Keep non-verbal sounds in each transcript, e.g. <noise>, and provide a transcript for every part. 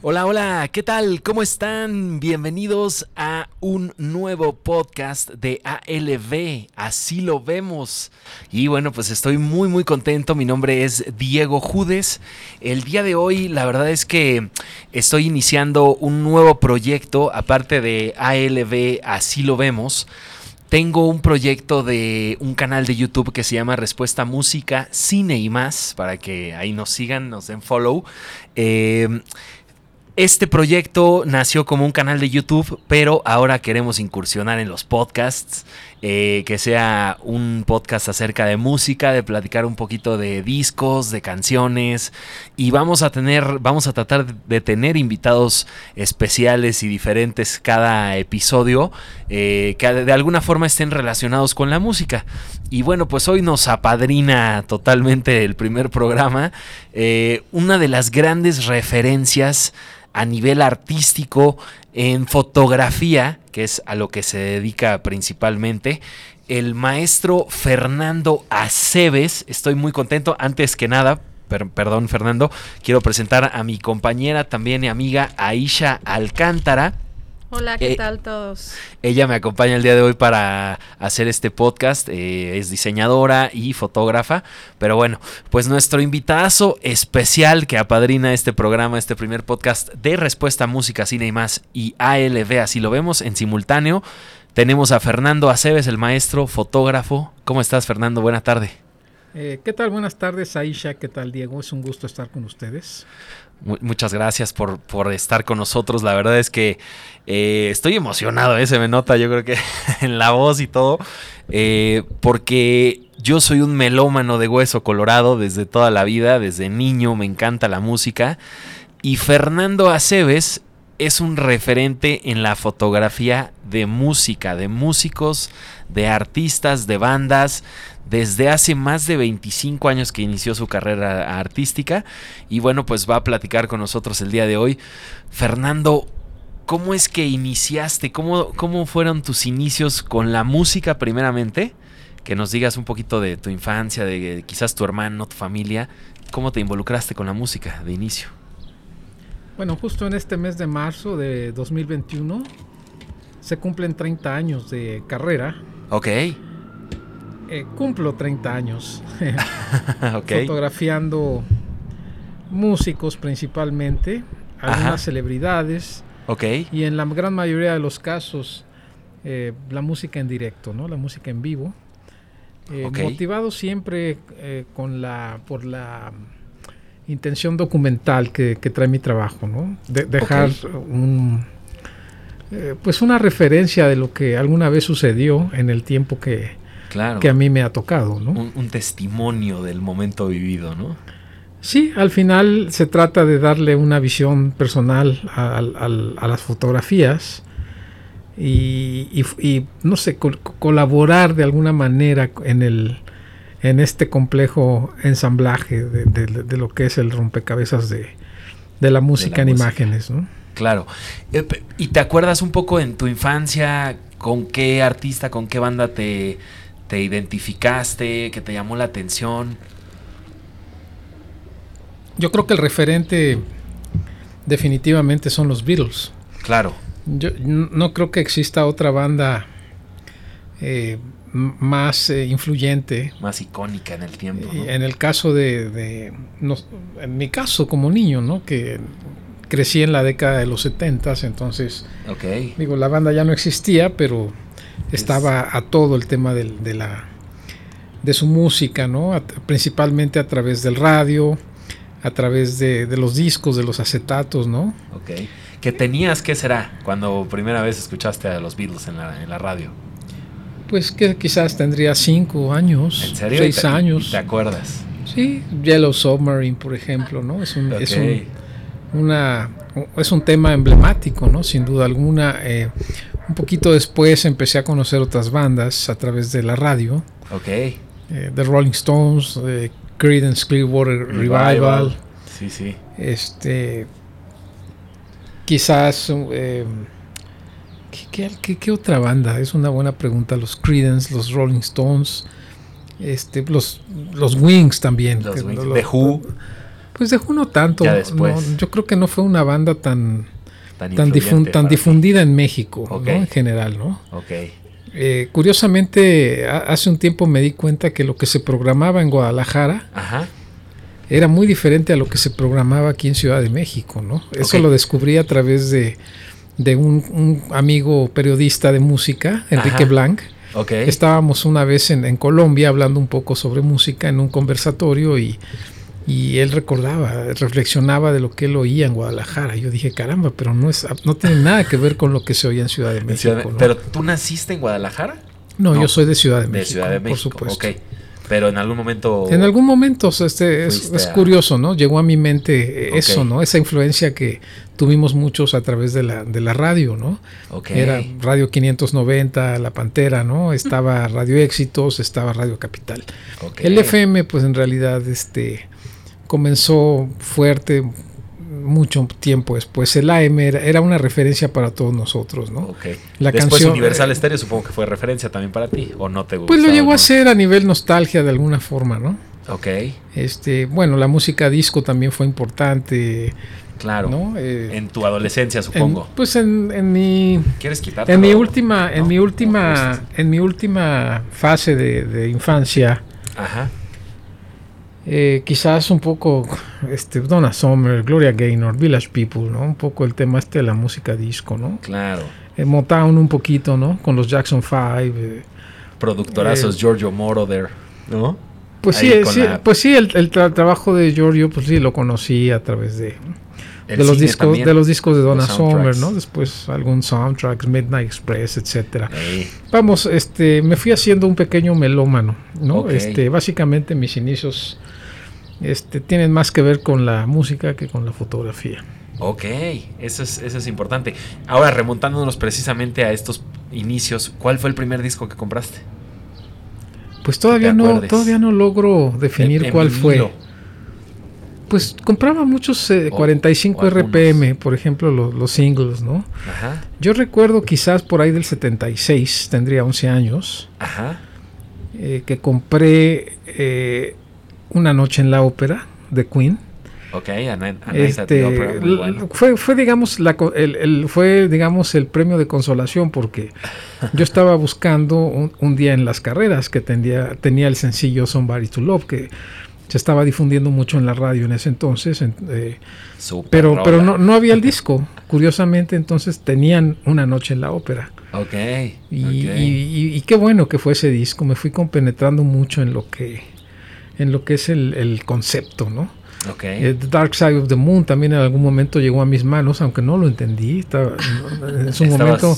Hola, hola, ¿qué tal? ¿Cómo están? Bienvenidos a un nuevo podcast de ALB, así lo vemos. Y bueno, pues estoy muy muy contento, mi nombre es Diego Judes. El día de hoy la verdad es que estoy iniciando un nuevo proyecto, aparte de ALB, así lo vemos. Tengo un proyecto de un canal de YouTube que se llama Respuesta Música, Cine y más, para que ahí nos sigan, nos den follow. Eh, este proyecto nació como un canal de YouTube, pero ahora queremos incursionar en los podcasts, eh, que sea un podcast acerca de música, de platicar un poquito de discos, de canciones, y vamos a tener, vamos a tratar de tener invitados especiales y diferentes cada episodio, eh, que de alguna forma estén relacionados con la música. Y bueno, pues hoy nos apadrina totalmente el primer programa, eh, una de las grandes referencias a nivel artístico en fotografía, que es a lo que se dedica principalmente, el maestro Fernando Aceves. Estoy muy contento. Antes que nada, perdón Fernando, quiero presentar a mi compañera también y amiga Aisha Alcántara. Hola, ¿qué eh, tal todos? Ella me acompaña el día de hoy para hacer este podcast. Eh, es diseñadora y fotógrafa. Pero bueno, pues nuestro invitado especial que apadrina este programa, este primer podcast de Respuesta a Música, Cine y más y ALB, así lo vemos en simultáneo. Tenemos a Fernando Aceves, el maestro fotógrafo. ¿Cómo estás, Fernando? Buena tarde. Eh, ¿Qué tal? Buenas tardes, Aisha. ¿Qué tal, Diego? Es un gusto estar con ustedes. Muchas gracias por, por, estar con nosotros. La verdad es que eh, estoy emocionado, ¿eh? se me nota, yo creo que <laughs> en la voz y todo, eh, porque yo soy un melómano de hueso colorado desde toda la vida, desde niño me encanta la música. Y Fernando Aceves es un referente en la fotografía de música, de músicos, de artistas, de bandas, desde hace más de 25 años que inició su carrera artística y bueno, pues va a platicar con nosotros el día de hoy. Fernando, ¿cómo es que iniciaste? ¿Cómo, cómo fueron tus inicios con la música primeramente? Que nos digas un poquito de tu infancia, de quizás tu hermano, tu familia. ¿Cómo te involucraste con la música de inicio? Bueno, justo en este mes de marzo de 2021 se cumplen 30 años de carrera. Ok eh, cumplo 30 años <laughs> fotografiando músicos principalmente, algunas celebridades. Y en la gran mayoría de los casos, eh, la música en directo, ¿no? La música en vivo. Eh, motivado siempre con la, por la intención documental que, trae mi trabajo, ¿no? De, dejar un, pues una referencia de lo que alguna vez sucedió en el tiempo que, que a mí me ha tocado, ¿no? Un, testimonio del momento vivido, ¿no? Sí, al final se trata de darle una visión personal a, las fotografías y, no sé, colaborar de alguna manera en, el, en este complejo ensamblaje de, lo que es el rompecabezas de, la música en imágenes, ¿no? Claro. Eh, ¿Y te acuerdas un poco en tu infancia con qué artista, con qué banda te, te identificaste, que te llamó la atención? Yo creo que el referente definitivamente son los Beatles. Claro. Yo no creo que exista otra banda eh, más eh, influyente. Más icónica en el tiempo. En el caso de, en mi caso como niño, ¿no? Que crecí en la década de los 70, entonces, okay. digo, la banda ya no existía, pero estaba a todo el tema de, la de su música, ¿no? principalmente a través del radio, a través de, los discos, de los acetatos, ¿no? Ok. ¿Qué tenías, qué será, cuando primera vez escuchaste a los Beatles en la, radio? Pues que quizás tendría cinco años, ¿En serio? seis años. ¿Te acuerdas? Sí, Yellow Submarine, por ejemplo, ¿no? Es un, es un, una, es un tema emblemático, ¿no? Sin duda alguna. Eh, un poquito después empecé a conocer otras bandas a través de la radio. Ok. Eh, The Rolling Stones, The Creedence Clearwater Revival. Sí, sí. Este. Quizás. ¿Qué, otra banda? Es una buena pregunta. Los Creedence, los Rolling Stones. Este, los, los Wings también. Los Wings. The Who. Pues dejó no tanto. Ya después. yo creo que no fue una banda tan tan, tan, difundida en México, ¿no? en general, ¿no? Okay. Eh, curiosamente, hace un tiempo me di cuenta que lo que se programaba en Guadalajara era muy diferente a lo que se programaba aquí en Ciudad de México, ¿no? Eso lo descubrí a través de, un, amigo periodista de música, Enrique Blanc. Estábamos una vez en, en Colombia hablando un poco sobre música en un conversatorio y y él recordaba, reflexionaba de lo que él oía en Guadalajara. Yo dije, caramba, pero no es no tiene nada que ver con lo que se oía en Ciudad de México. ¿Pero tú naciste en Guadalajara? No, yo soy de Ciudad de, México. De Ciudad de México, por supuesto. Ok. Pero en algún momento. En algún momento, este, es, curioso, ¿no? Llegó a mi mente eso, ¿no? Esa influencia que tuvimos muchos a través de la, de la radio, ¿no? Era Radio 590, La Pantera, ¿no? Estaba Radio Éxitos, estaba Radio Capital. El FM, pues en realidad, este comenzó fuerte mucho tiempo después. El AM era, una referencia para todos nosotros, ¿no? La después canción, Universal Stereo supongo que fue referencia también para ti, ¿o no te gustó? Pues lo llegó a ser a nivel nostalgia de alguna forma, ¿no? Ok. Este, bueno, la música disco también fue importante. Claro. ¿no? Eh, en tu adolescencia, supongo. pues en, en, mi. ¿Quieres quitarte? En mi última, en mi última, en mi última fase de, de infancia. Ajá eh, quizás un poco este, Donna Summer, Gloria Gaynor, Village People, ¿no? Un poco el tema este de la música disco, ¿no? Claro. Eh, Motown un poquito, ¿no? Con los Jackson 5. Eh, Productorazos Giorgio Moroder, ¿no? Pues sí, pues sí, el, trabajo de Giorgio, pues sí, lo conocí a través de, de los discos de los discos de Donna Summer, ¿no? Después algún soundtracks, Midnight Express, etcétera. Vamos, este, me fui haciendo un pequeño melómano, ¿no? Este, básicamente mis inicios este, tienen más que ver con la música que con la fotografía. Ok, eso es, eso es importante. Ahora, remontándonos precisamente a estos inicios, ¿cuál fue el primer disco que compraste? Pues todavía no, todavía no logro definir cuál fue. Pues compraba muchos 45 eh, RPM, por ejemplo, los, singles, ¿no? Ajá. Yo recuerdo quizás por ahí del 76, tendría 11 años, Ajá. Eh, que compré eh, una noche en la ópera de Queen. Ok, este, fue, fue, digamos, la, el, fue, digamos, el premio de consolación porque yo estaba buscando un, día en las carreras que tenía, tenía el sencillo Somebody to Love, que se estaba difundiendo mucho en la radio en ese entonces, eh, pero, pero no, no había el disco. Curiosamente, entonces tenían una noche en la ópera. Ok. Y, y, y, qué bueno que fue ese disco. Me fui compenetrando mucho en lo que en lo que es el, concepto, ¿no? Okay. Eh, the Dark Side of the Moon también en algún momento llegó a mis manos, aunque no lo entendí. en su <laughs> momento,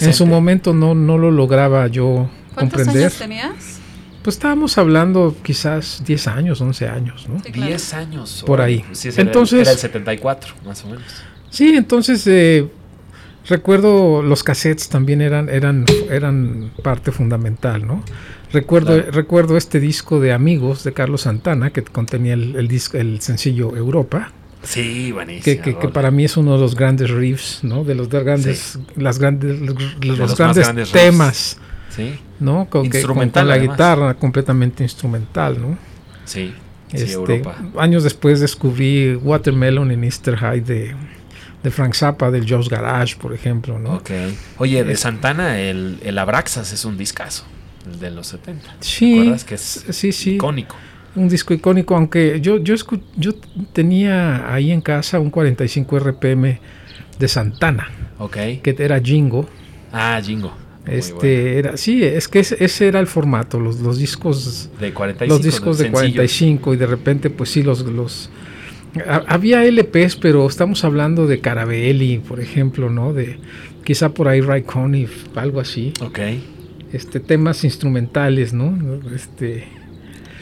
en su momento no, no lo lograba yo comprender. ¿Cuántos años tenías? Pues estábamos hablando quizás 10 años, 11 años, ¿no? 10 años. Por ahí. Sí, entonces, era el 74, más o menos. Sí, entonces eh, recuerdo los cassettes también eran, eran, eran parte fundamental, ¿no? Recuerdo, recuerdo este disco de Amigos de Carlos Santana que contenía el, disco, el sencillo Europa. Sí, buenísimo. Que, para mí es uno de los grandes riffs, ¿no? De los grandes, las grandes, los, grandes, temas. Sí. ¿No? Con, instrumental, la guitarra completamente instrumental, ¿no? Sí. Este, Europa. Años después descubrí Watermelon en Easter High de, de Frank Zappa, del Joe's Garage, por ejemplo, ¿no? Ok. Oye, de Santana, el, el Abraxas es un discazo de los 70. Sí, que es sí, sí. icónico? Un disco icónico, aunque yo, yo, yo tenía ahí en casa un 45 RPM de Santana. Ok. Que era Jingo. Ah, Jingo. Este era, sí, es que ese, era el formato, los, los discos de 45, los discos de 45 y de repente pues sí los los había LPs, pero estamos hablando de Carabelli, por ejemplo, ¿no? De quizá por ahí Ray Conniff, algo así. Ok este, temas instrumentales, ¿no? Este,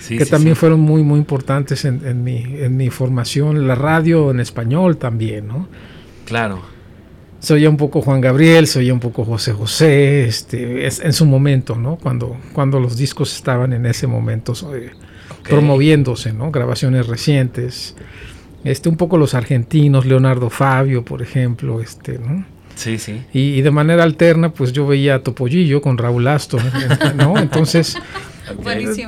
que también fueron muy, muy importantes en, mi, en mi formación. La radio en español también, ¿no? Claro. Soy un poco Juan Gabriel, soy un poco José José, este, es, en su momento, ¿no? Cuando, cuando los discos estaban en ese momento promoviéndose, ¿no? Grabaciones recientes. Este, un poco los argentinos, Leonardo Fabio, por ejemplo, este, ¿no? Sí, sí. Y, de manera alterna, pues yo veía a Topollillo con Raúl Astor, <laughs> ¿no? Entonces,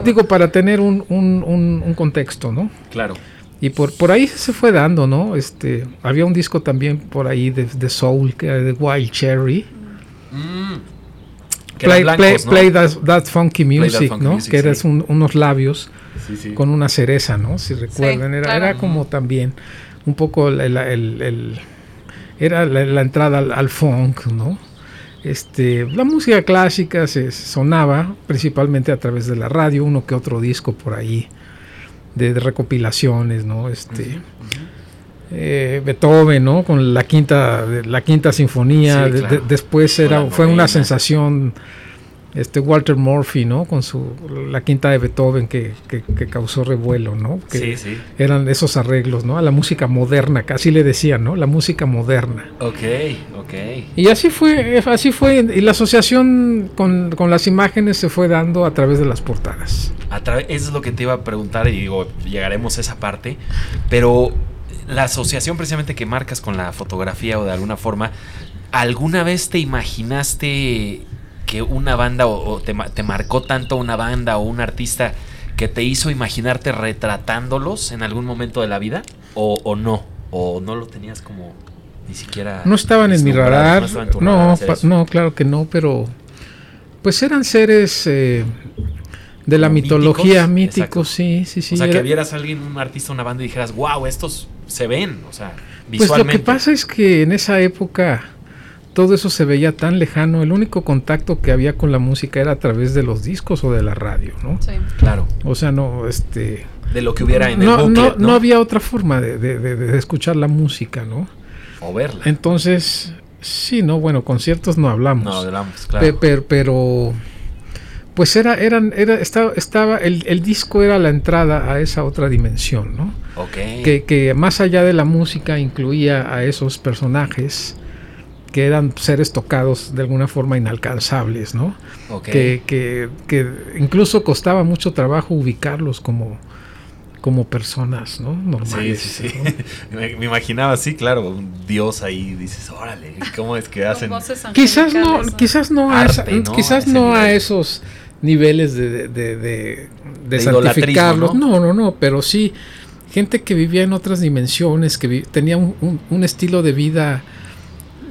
digo, para tener un, un, un, contexto, ¿no? Claro. y por, por ahí se fue dando, ¿no? Este, había un disco también por ahí de, de Soul, de Wild Cherry. Mm. Play, play, that, Funky Music, ¿no? que eran unos labios con una cereza, ¿no? Si recuerdan, era, era como también un poco el, era la, entrada al, funk, ¿no? Este, la música clásica se sonaba principalmente a través de la radio, uno que otro disco por ahí de, recopilaciones, ¿no? Este, eh, Beethoven, ¿no? Con la quinta, la quinta sinfonía. después era, fue una sensación este Walter Murphy, ¿no? Con su la quinta de Beethoven que, que, causó revuelo, ¿no? Que sí, sí. Eran esos arreglos, ¿no? A la música moderna, casi le decían, ¿no? La música moderna. Ok, ok. Y así fue, así fue, y la asociación con, las imágenes se fue dando a través de las portadas. A eso es lo que te iba a preguntar y digo, llegaremos a esa parte, pero la asociación precisamente que marcas con la fotografía o de alguna forma, ¿alguna vez te imaginaste que una banda o, te, marcó tanto una banda o un artista que te hizo imaginarte retratándolos en algún momento de la vida o, no o no lo tenías como ni siquiera no estaban en mi radar. No no, claro que no pero pues eran seres eh, de la mitología míticos, sí sí sí o sea que vieras a alguien un artista una banda y dijeras wow estos se ven o sea visualmente pues lo que pasa es que en esa época todo eso se veía tan lejano. El único contacto que había con la música era a través de los discos o de la radio, ¿no? Sí. Claro. O sea, no, este... De lo que hubiera en no, el no, no, había otra forma de, escuchar la música, ¿no? O verla. Entonces, sí, no, bueno, conciertos no hablamos. No hablamos, claro. pero, pues era, eran, era, estaba, estaba el, el, disco era la entrada a esa otra dimensión, ¿no? Ok. Que, que más allá de la música incluía a esos personajes que eran seres tocados de alguna forma inalcanzables, ¿no? Que, que, que, incluso costaba mucho trabajo ubicarlos como, como personas, ¿no? Normales. Sí, sí, sí. <laughs> me, imaginaba así, claro, un dios ahí, dices, órale, ¿cómo es que hacen? <laughs> Quizás no, quizás no, a, quizás no a esos niveles de, de, de, santificarlos. ¿no? no, no, pero sí gente que vivía en otras dimensiones, que tenía un, un estilo de vida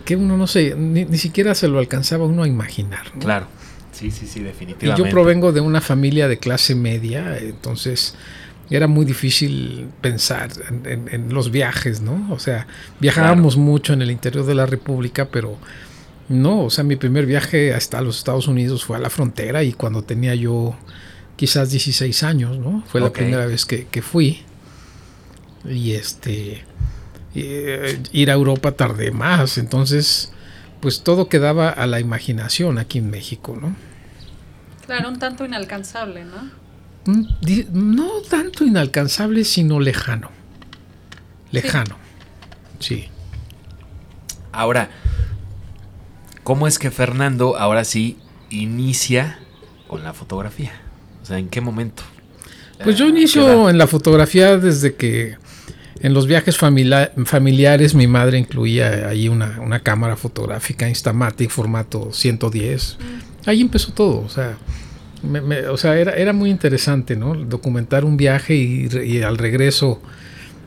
que uno no sé, ni, siquiera se lo alcanzaba uno a imaginar. Claro, sí, sí, sí, definitivamente. Y yo provengo de una familia de clase media, entonces era muy difícil pensar en, los viajes, ¿no? O sea, viajábamos mucho en el interior de la República, pero no, o sea, mi primer viaje hasta los Estados Unidos fue a la frontera y cuando tenía yo quizás 16 años, ¿no? Fue la primera vez que, que fui. Y este eh, ir a Europa tardé más, entonces pues todo quedaba a la imaginación aquí en México, ¿no? Claro, un tanto inalcanzable, ¿no? No tanto inalcanzable, sino lejano. Lejano, sí. Ahora, ¿cómo es que Fernando ahora sí inicia con la fotografía? O sea, ¿en qué momento? Pues yo inicio en la fotografía desde que en los viajes familiares mi madre incluía ahí una, cámara fotográfica Instamatic formato 110. Mm. Ahí empezó todo, o sea, o sea era, era muy interesante, ¿no? Documentar un viaje y, al regreso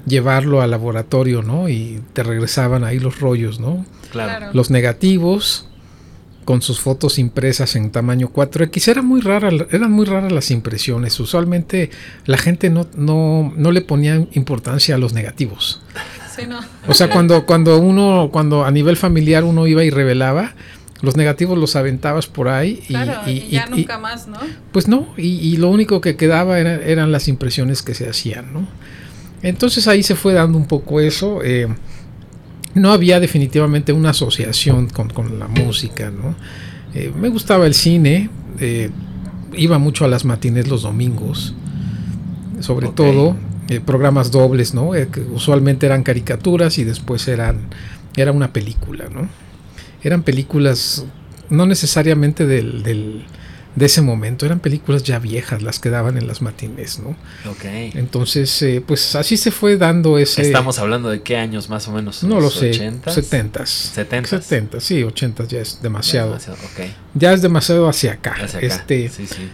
llevarlo al laboratorio, ¿no? Y te regresaban ahí los rollos, ¿no? Claro. Los negativos, con sus fotos impresas en tamaño 4X. Era muy rara, eran muy raras las impresiones. Usualmente la gente no, no, no le ponía importancia a los negativos. O sea, cuando, cuando uno, cuando a nivel familiar uno iba y revelaba, los negativos los aventabas por ahí y, ya nunca más, ¿no? Pues no, y, lo único que quedaba eran las impresiones que se hacían, ¿no? Entonces ahí se fue dando un poco eso. Eh, no había definitivamente una asociación con, la música, ¿no? Eh, me gustaba el cine, eh, iba mucho a las matines los domingos, sobre todo eh, programas dobles, ¿no? que usualmente eran caricaturas y después eran era una película, ¿no? Eran películas no necesariamente del de ese momento. Eran películas ya viejas las que daban en las matines, ¿no? Ok. Entonces, eh, pues así se fue dando ese... Estamos hablando de qué años más o menos. No lo sé. 70 70 70 sí, 80 ya es demasiado. Ya, es demasiado hacia acá. Hacia acá. Este, sí, sí.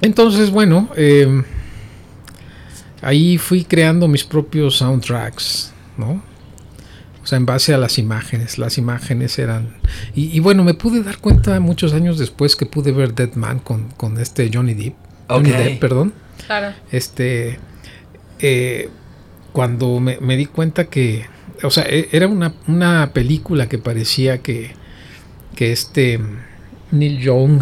Entonces, bueno, em, ahí fui creando mis propios soundtracks, ¿no? O sea, en base a las imágenes. Las imágenes eran... Y, bueno, me pude dar cuenta muchos años después que pude ver Dead Man con, con este Johnny Depp. Johnny Depp, perdón. Claro. Este... Eh, cuando me, me, di cuenta que... O sea, e, era una, una película que parecía que, que este Neil Young...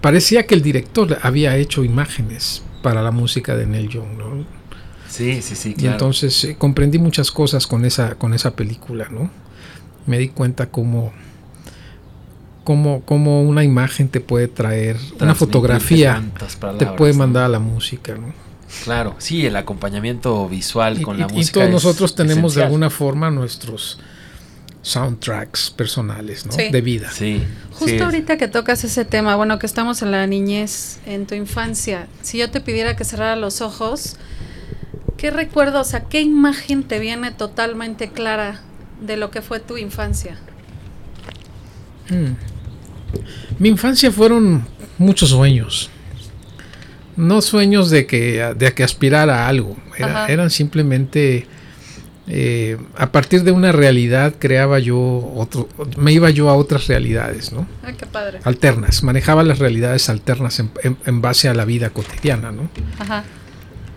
Parecía que el director había hecho imágenes para la música de Neil Young, ¿no? Sí, sí, sí. Y entonces eh, comprendí muchas cosas con esa, con esa película, ¿no? Me di cuenta cómo, cómo, cómo una imagen te puede traer, una fotografía te puede mandar a la música, ¿no? Claro, sí, el acompañamiento visual con la música. Y todos nosotros tenemos de alguna forma nuestros soundtracks personales, ¿no? De vida. Sí. Justo ahorita que tocas ese tema, bueno, que estamos en la niñez, en tu infancia, si yo te pidiera que cerrara los ojos, ¿qué recuerdo, o sea, qué imagen te viene totalmente clara de lo que fue tu infancia? Mm. Mi infancia fueron muchos sueños. No sueños de que, de que aspirara a algo. eran simplemente eh, a partir de una realidad creaba yo otro, me iba yo a otras realidades, ¿no? Ah, qué padre. Alternas, manejaba las realidades alternas en, base a la vida cotidiana, ¿no? Ajá.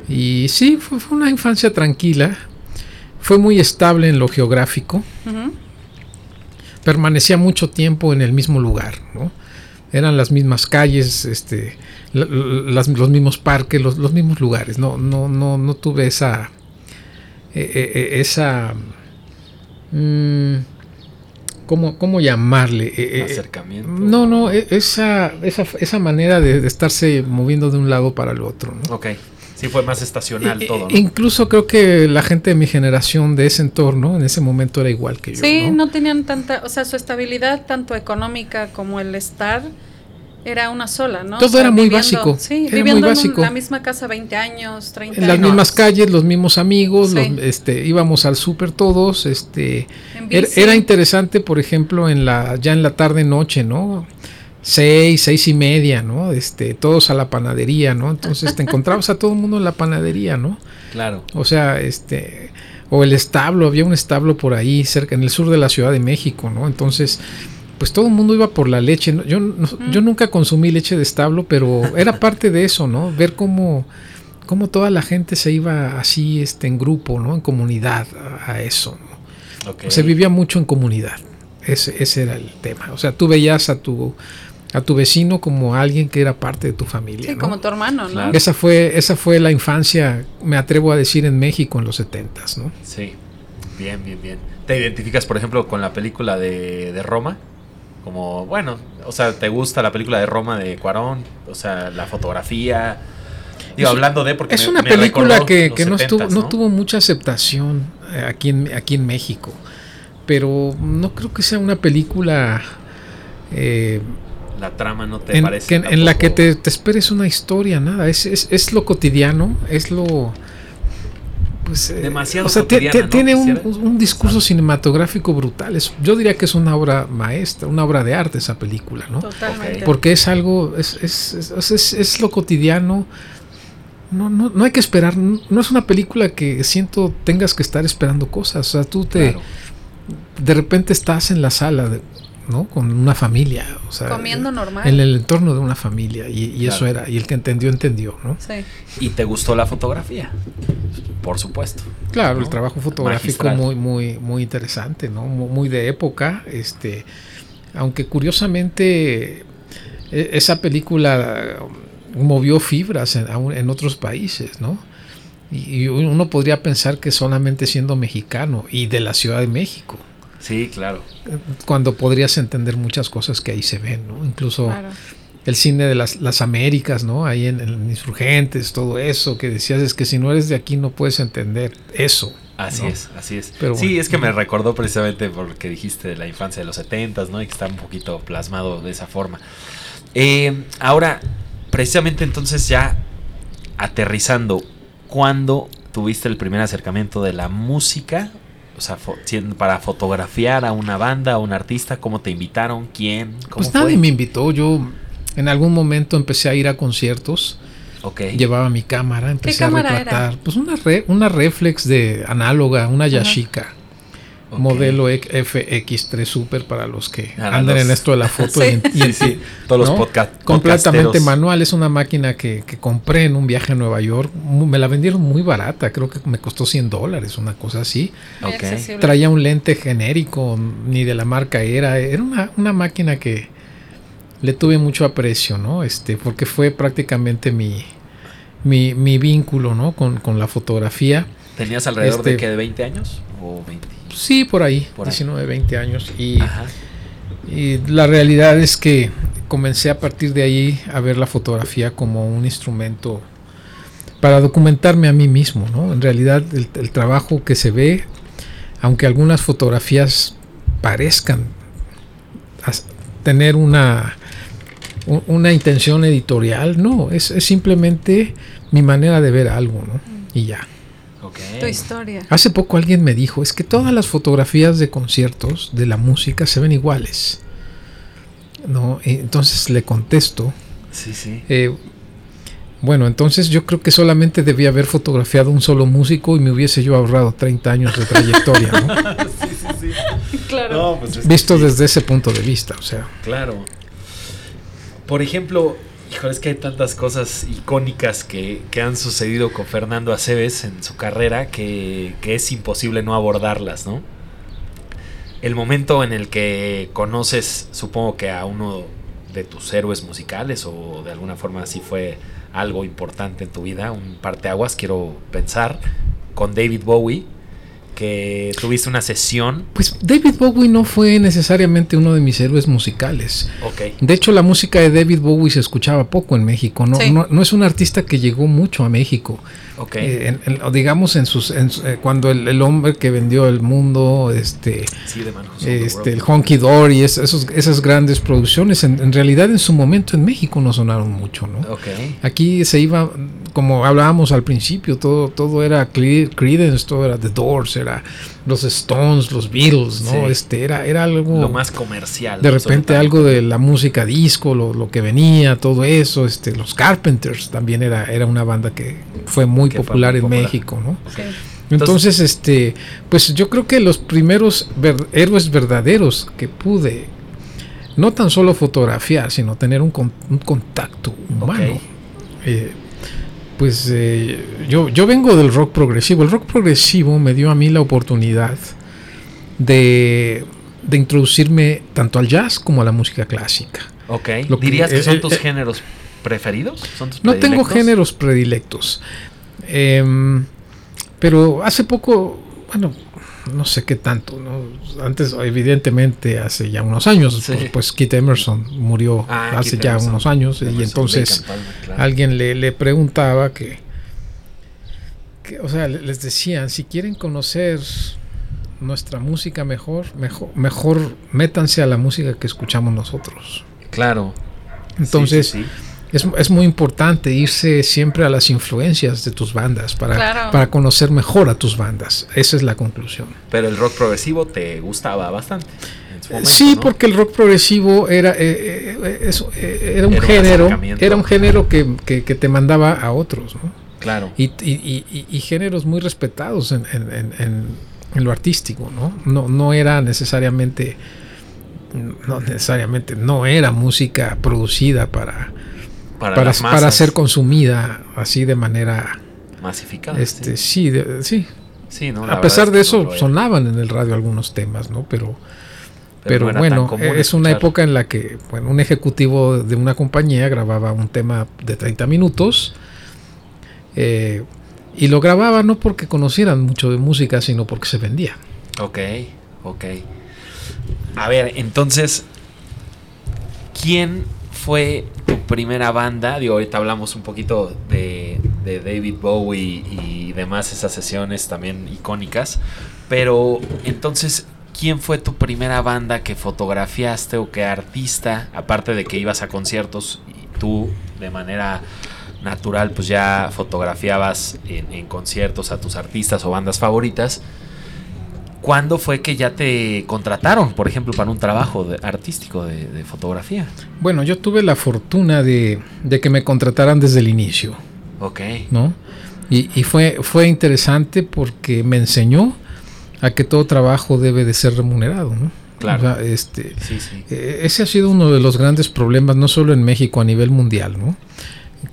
Y sí, fue, una infancia tranquila, fue muy estable en lo geográfico, permanecía mucho tiempo en el mismo lugar, ¿no? Eran las mismas calles, este, los mismos parques, los, los mismos lugares, no, no, no, no tuve esa eh, eh, eh, esa... Mm, ¿cómo, llamarle? Acercamiento. No, no, e, esa, esa, esa manera de, estarse moviendo de un lado para el otro. Ok. Sí, fue más estacional todo. Incluso creo que la gente de mi generación, de ese entorno, en ese momento era igual que yo. Sí, ¿no? no tenían tanta, o sea, su estabilidad, tanto económica como el estar, era una sola, ¿no? Todo era muy básico. Sí, viviendo en la misma casa 20 años, 30 en las mismas calles, los mismos amigos, este, íbamos al súper todos, este, era, interesante, por ejemplo, en la, ya en la tarde noche, ¿no? Seis, seis y media, ¿no? Este, todos a la panadería, ¿no? Entonces te encontrabas a todo el mundo en la panadería, ¿no? Claro. O sea, este, o el establo, había un establo por ahí, cerca, en el sur de la Ciudad de México, ¿no? Entonces, pues todo el mundo iba por la leche. Yo, yo nunca consumí leche de establo, pero era <laughs> parte de eso, ¿no? Ver cómo, cómo toda la gente se iba así este, en grupo, ¿no? En comunidad a, eso. Se vivía mucho en comunidad. Ese, ese era el tema. O sea, tú veías a tu a tu vecino como alguien que era parte de tu familia. Sí, como tu hermano, ¿no? Esa fue, esa fue la infancia, me atrevo a decir, en México en los setentas, ¿no? Sí, bien, bien, bien. ¿Te identificas, por ejemplo, con la película de, de Roma? Como, bueno, o sea, ¿te gusta la película de Roma de Cuarón? O sea, la fotografía. Digo, hablando de porque es una película que, no, estuvo, ¿no? tuvo mucha aceptación eh, aquí en, aquí en México. Pero no creo que sea una película. Eh, la trama no te parece. en la que te, te, esperes una historia, nada. Es, es, es lo cotidiano, es lo pues, eh, demasiado. O sea, tiene un, discurso cinematográfico brutal. yo diría que es una obra maestra, una obra de arte esa película, ¿no? Totalmente. Porque es algo, es, es, es, lo cotidiano. No, no, no hay que esperar, no es una película que siento tengas que estar esperando cosas. O sea, tú te. De repente estás en la sala de, ¿no? Con una familia, o sea, comiendo normal. En el entorno de una familia y, eso era, y el que entendió entendió, ¿no? Sí. ¿Y te gustó la fotografía? Por supuesto. Claro, el trabajo fotográfico muy muy muy interesante, ¿no? Muy de época, este aunque curiosamente e, esa película movió fibras en, en otros países, ¿no? Y uno podría pensar que solamente siendo mexicano y de la Ciudad de México. Sí, claro. Cuando podrías entender muchas cosas que ahí se ven, ¿no? Incluso el cine de las, las Américas, ¿no? Ahí en, Insurgentes, todo eso, que decías es que si no eres de aquí no puedes entender eso. Así es, así es. sí, es que me recordó precisamente porque dijiste de la infancia de los setentas, ¿no? Y que está un poquito plasmado de esa forma. Eh, ahora, precisamente entonces ya aterrizando, ¿cuándo tuviste el primer acercamiento de la música para fotografiar a una banda, a un artista? ¿Cómo te invitaron? ¿Quién? pues nadie me invitó. Yo en algún momento empecé a ir a conciertos Okay. Llevaba mi cámara, empecé a retratar. Pues una, una reflex de análoga, una Yashica modelo FX3 Super para los que andan en esto de la foto y, todos los podcast, completamente manual es una máquina que, compré en un viaje a Nueva York me la vendieron muy barata creo que me costó 100 dólares una cosa así. Traía un lente genérico ni de la marca era era una, una máquina que le tuve mucho aprecio no este porque fue prácticamente mi mi, mi vínculo no con, con la fotografía. Tenías alrededor de este, que de 20 años o 20 Sí, por ahí, 19, 20 años. Y, y, la realidad es que comencé a partir de ahí a ver la fotografía como un instrumento para documentarme a mí mismo. ¿no? En realidad el, trabajo que se ve, aunque algunas fotografías parezcan tener una, una intención editorial, no, es, es simplemente mi manera de ver algo, ¿no? Y ya. Tu historia. Hace poco alguien me dijo, es que todas las fotografías de conciertos de la música se ven iguales. ¿No? entonces le contesto. Sí, sí. Eh, bueno, entonces yo creo que solamente debía haber fotografiado un solo músico y me hubiese yo ahorrado 30 años de trayectoria, ¿no? <laughs> sí, sí, sí. Claro. Pues Visto desde ese punto de vista, o sea. Claro. Por ejemplo, Híjole, es que hay tantas cosas icónicas que, han sucedido con Fernando Aceves en su carrera que, es imposible no abordarlas, ¿no? El momento en el que conoces, supongo que a uno de tus héroes musicales o de alguna forma así fue algo importante en tu vida, un parteaguas, quiero pensar, con David Bowie que tuviste una sesión. Pues David Bowie no fue necesariamente uno de mis héroes musicales. Okay. De hecho, la música de David Bowie se escuchaba poco en México. No, no, es un artista que llegó mucho a México. Okay. Eh, digamos en sus eh, cuando el, hombre que vendió el mundo, este, este el Honky Dory, es, esos, esas grandes producciones, en, realidad en su momento en México no sonaron mucho, ¿no? Okay. Aquí se iba, como hablábamos al principio, todo, todo era Creedence, todo era The Doors, era los Stones, los Beatles, ¿no? Este, era, era algo... Lo más comercial. De repente algo de la música disco, lo, lo, que venía, todo eso, este, los Carpenters también era, era una banda que fue muy popular en México, ¿no? Entonces, este, pues yo creo que los primeros héroes verdaderos que pude, no tan solo fotografiar, sino tener un, un contacto humano, eh, pues eh, yo, yo vengo del rock progresivo. El rock progresivo me dio a mí la oportunidad de, de introducirme tanto al jazz como a la música clásica. Ok. ¿Dirías que, son tus géneros preferidos? no tengo géneros predilectos. Em, pero hace poco, bueno, no sé qué tanto, ¿no? Antes, evidentemente, hace ya unos años, pues, pues Keith Emerson murió ah, hace ya unos años y entonces alguien le, le preguntaba que, que, o sea, les decían, si quieren conocer nuestra música mejor, mejor, mejor métanse a la música que escuchamos nosotros. Claro. Entonces, es, muy importante irse siempre a las influencias de tus bandas para, para conocer mejor a tus bandas. Esa es la conclusión. Pero el rock progresivo te gustaba bastante. sí, porque el rock progresivo era, eh, eh, eh, era un género, era un género que, te mandaba a otros, ¿no? Claro. Y, y, géneros muy respetados en, en, lo artístico, ¿no? No, no era necesariamente, no necesariamente, no era música producida para, para, ser consumida así de manera masificada. Este, sí, sí. sí. a pesar de eso sonaban en el radio algunos temas, ¿no? Pero pero, bueno, es una época en la que bueno, un ejecutivo de una compañía grababa un tema de 30 minutos eh, y lo grababa no porque conocieran mucho de música, sino porque se vendía. Ok, ok. A ver, entonces, ¿quién fue tu primera banda? Digo, ahorita hablamos un poquito de, David Bowie y demás, esas sesiones también icónicas. Pero entonces, ¿quién fue tu primera banda que fotografiaste o qué artista? Aparte de que ibas a conciertos y tú de manera natural pues ya fotografiabas en conciertos a tus artistas o bandas favoritas. ¿Cuándo fue que ya te contrataron, por ejemplo, para un trabajo artístico de, fotografía? Bueno, yo tuve la fortuna de, que me contrataran desde el inicio. Ok. ¿No? Y, y, fue, fue interesante porque me enseñó a que todo trabajo debe de ser remunerado, ¿no? Claro. este, eh, ese ha sido uno de los grandes problemas, no solo en México, a nivel mundial, ¿no?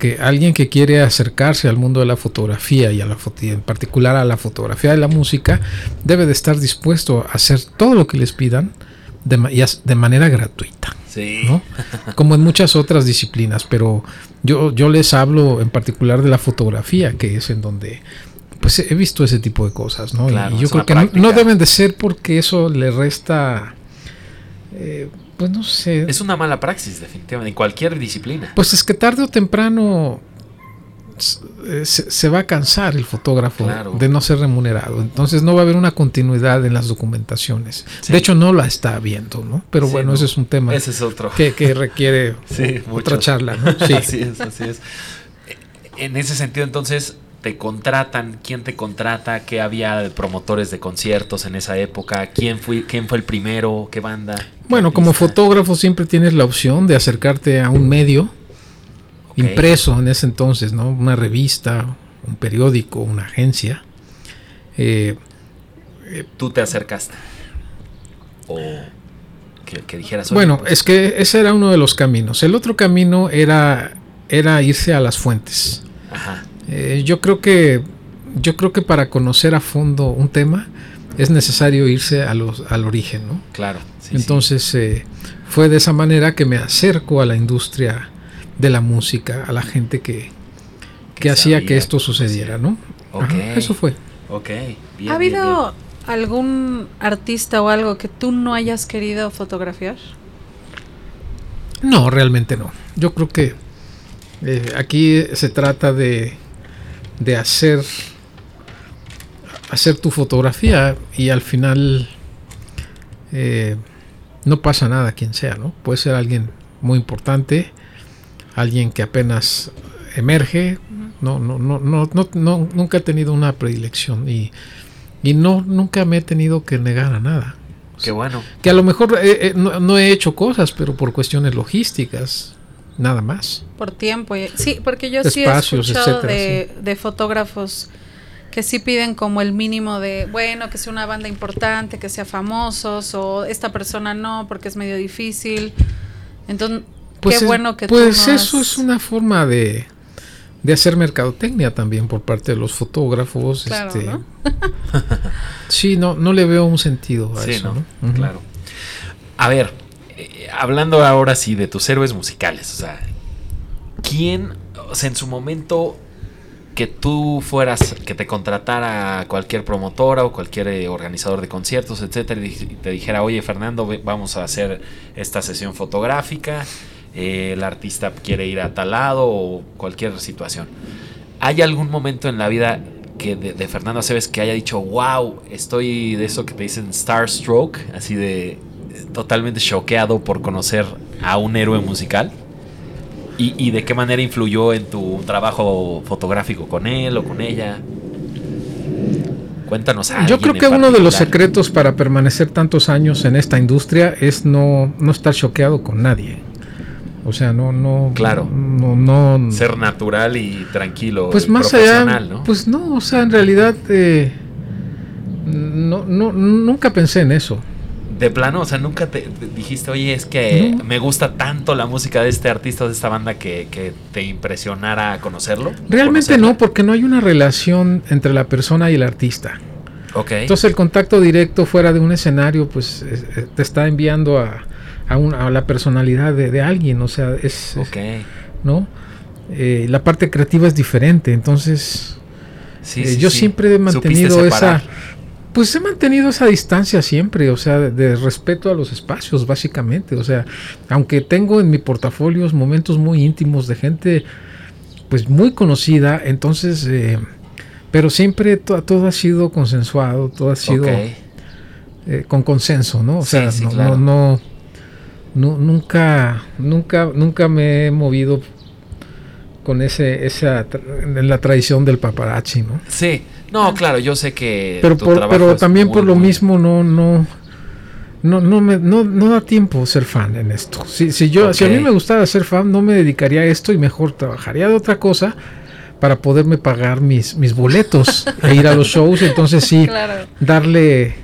Que alguien que quiere acercarse al mundo de la fotografía y, a la en particular a la fotografía de la música, debe de estar dispuesto a hacer todo lo que les pidan de, de manera gratuita. Sí. <laughs> Como en muchas otras disciplinas, pero yo, yo les hablo en particular de la fotografía, que es en donde pues he visto ese tipo de cosas, ¿no? y yo creo que no, deben de ser porque eso le resta eh, pues no sé. Es una mala praxis, definitivamente, en cualquier disciplina. Pues es que tarde o temprano eh, se, va a cansar el fotógrafo de no ser remunerado. Entonces no va a haber una continuidad en las documentaciones. De hecho, no la está viendo, ¿no? Pero bueno, ese es un tema ese es otro. Que, requiere <laughs> otra charla, ¿no? <laughs> Sí. así es, así es. En ese sentido, entonces, te contratan, quién te contrata, qué había de promotores de conciertos en esa época, quién fue, quién fue el primero, qué banda. Bueno, como fotógrafo siempre tienes la opción de acercarte a un medio impreso en ese entonces, ¿no? Una revista, un periódico, una agencia. Eh, Tú te acercaste. O que, dijeras. Bueno, pues es que ese era uno de los caminos. El otro camino era, era irse a las fuentes. Ajá. Eh, yo creo que yo creo que para conocer a fondo un tema es necesario irse a los, al origen, ¿no? Claro. Entonces eh, fue de esa manera que me acerco a la industria de la música, a la gente que, que, hacía que esto sucediera, ¿no? eso fue. Ok. ¿Ha habido algún artista o algo que tú no hayas querido fotografiar? No, realmente no. Yo creo que eh, aquí se trata de de hacer hacer tu fotografía y al final eh, no pasa nada quien sea, ¿no? Puede ser alguien muy importante, alguien que apenas emerge, no, no, no, no, no, nunca he tenido una predilección y, y no, nunca me he tenido que negar a nada. Qué bueno. Que a lo mejor eh, eh, no, he hecho cosas, pero por cuestiones logísticas, nada más. Por tiempo. Sí, porque yo sí he escuchado de, fotógrafos que sí piden como el mínimo de, bueno, que sea una banda importante, que sea famosos, o esta persona no, porque es medio difícil. Entonces, pues qué bueno que Pues eso es una forma de, de hacer mercadotecnia también por parte de los fotógrafos. este, ¿no? <laughs> sí, no, no le veo un sentido a eso. ¿no? Claro. A ver, hablando ahora sí de tus héroes musicales, o sea, ¿quién, o sea, en su momento que tú fueras, que te contratara cualquier promotora o cualquier eh, organizador de conciertos, etcétera, y te dijera, oye Fernando, vamos a hacer esta sesión fotográfica, eh, el artista quiere ir a tal lado o cualquier situación. ¿Hay algún momento en la vida que de, de Fernando Aceves que haya dicho, wow, estoy de eso que te dicen Starstruck, así de totalmente choqueado por conocer a un héroe musical? ¿Y, de qué manera influyó en tu trabajo fotográfico con él o con ella? Cuéntanos. Yo creo que uno de los secretos para permanecer tantos años en esta industria es no, no estar choqueado con nadie. O sea, no, no. Claro. No, no. Ser natural y tranquilo. Pues más allá. Pues no, o sea, en realidad. Eh, no, no, nunca pensé en eso de plano, o sea, nunca te, dijiste, oye, es que me gusta tanto la música de este artista o de esta banda que, te impresionara conocerlo. Realmente no, porque no hay una relación entre la persona y el artista. Ok. Entonces el contacto directo fuera de un escenario, pues eh, te está enviando a, a, la personalidad de, alguien, o sea, es... Ok. ¿No? Eh, la parte creativa es diferente, entonces... Sí, eh, yo siempre he mantenido esa pues he mantenido esa distancia siempre, o sea, de, respeto a los espacios, básicamente. O sea, aunque tengo en mi portafolio momentos muy íntimos de gente, pues muy conocida, entonces, eh, pero siempre todo ha sido consensuado, todo ha sido eh, con consenso, ¿no? O sea, no, no, no, nunca, nunca, nunca me he movido con ese, esa, la tradición del paparazzi, ¿no? Sí. No, claro, yo sé que. Pero, pero también por lo mismo no, no, no, no, me, no, no da tiempo ser fan en esto. Si, si yo, si a mí me gustara ser fan, no me dedicaría a esto y mejor trabajaría de otra cosa. para poderme pagar mis, mis boletos <laughs> e ir a los shows. Entonces sí, darle,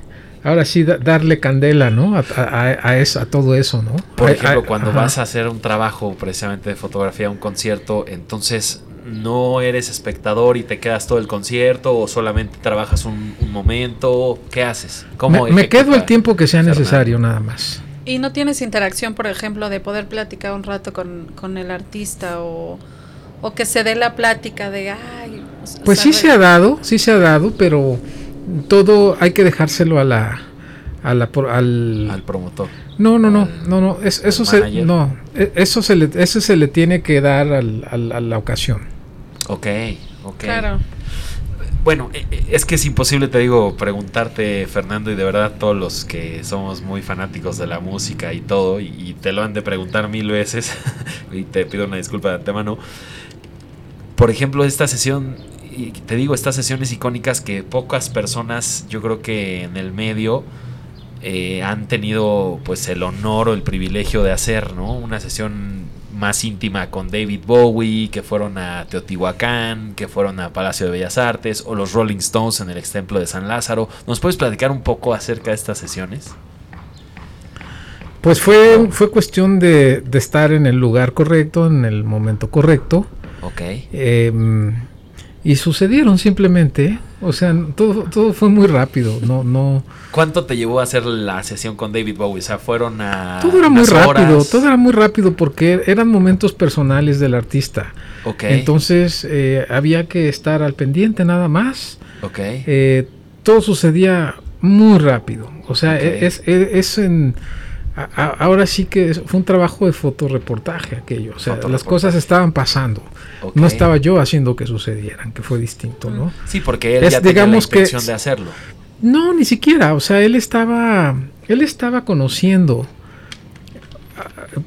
ahora sí, darle candela, ¿no? A, a, todo eso, ¿no? Por ejemplo, cuando vas a hacer un trabajo precisamente de fotografía, un concierto, entonces no eres espectador y te quedas todo el concierto o solamente trabajas un, momento? ¿Qué haces? ¿Cómo me, quedo el tiempo que sea necesario nada más. ¿Y no tienes interacción, por ejemplo, de poder platicar un rato con, con el artista o, o, que se dé la plática de, ay, pues sí se ha dado, sí se ha dado, pero todo hay que dejárselo a la, a la al, al promotor. No, no, no, no, no, eso se, no, e, eso se le, eso se le tiene que dar al, a la ocasión. Ok, ok. Claro. Bueno, e, e, es que es imposible, te digo, preguntarte, Fernando, y de verdad todos los que somos muy fanáticos de la música y todo, y, te lo han de preguntar mil veces, <laughs> y te pido una disculpa de antemano. Por ejemplo, esta sesión, y te digo, estas sesiones icónicas que pocas personas, yo creo que en el medio, eh, han tenido pues el honor o el privilegio de hacer, ¿no? Una sesión más íntima con David Bowie, que fueron a Teotihuacán, que fueron a Palacio de Bellas Artes, o los Rolling Stones en el ex templo de San Lázaro. ¿Nos puedes platicar un poco acerca de estas sesiones? Pues fue, fue cuestión de, estar en el lugar correcto, en el momento correcto. Ok. Em, y sucedieron simplemente, o sea, todo, todo fue muy rápido, no, no. ¿Cuánto te llevó a hacer la sesión con David Bowie? O sea, fueron a. Todo era muy rápido, todo era muy rápido porque eran momentos personales del artista. Ok. Entonces eh, había que estar al pendiente nada más. Ok. Eh, todo sucedía muy rápido, o sea, es, es en ahora sí que fue un trabajo de fotoreportaje aquello. O sea, las cosas estaban pasando. No estaba yo haciendo que sucedieran, que fue distinto, ¿no? Sí, porque él ya tenía la intención de hacerlo. No, ni siquiera. O sea, él estaba, él estaba conociendo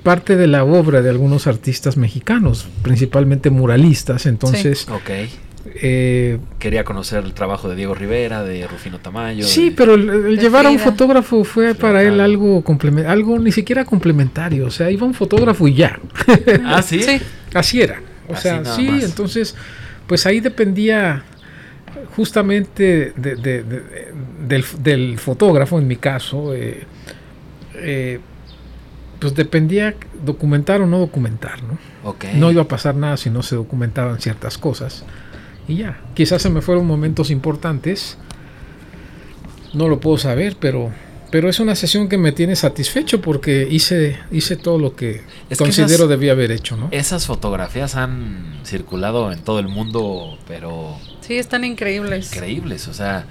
parte de la obra de algunos artistas mexicanos, principalmente muralistas. Entonces, eh, Quería conocer el trabajo de Diego Rivera, de Rufino Tamayo. Sí, pero el, llevar a un fotógrafo fue para él algo algo ni siquiera complementario. O sea, iba un fotógrafo y ya. <laughs> Ah, sí. Así era. O sea, sí, entonces, pues ahí dependía justamente del, fotógrafo, en mi caso. Eh, eh, pues dependía documentar o no documentar, ¿no? No iba a pasar nada si no se documentaban ciertas cosas. Y ya, quizás se me fueron momentos importantes. No lo puedo saber, pero pero es una sesión que me tiene satisfecho porque hice hice todo lo que considero debía haber hecho, ¿no? Esas fotografías han circulado en todo el mundo, pero sí están increíbles. Increíbles, o sea,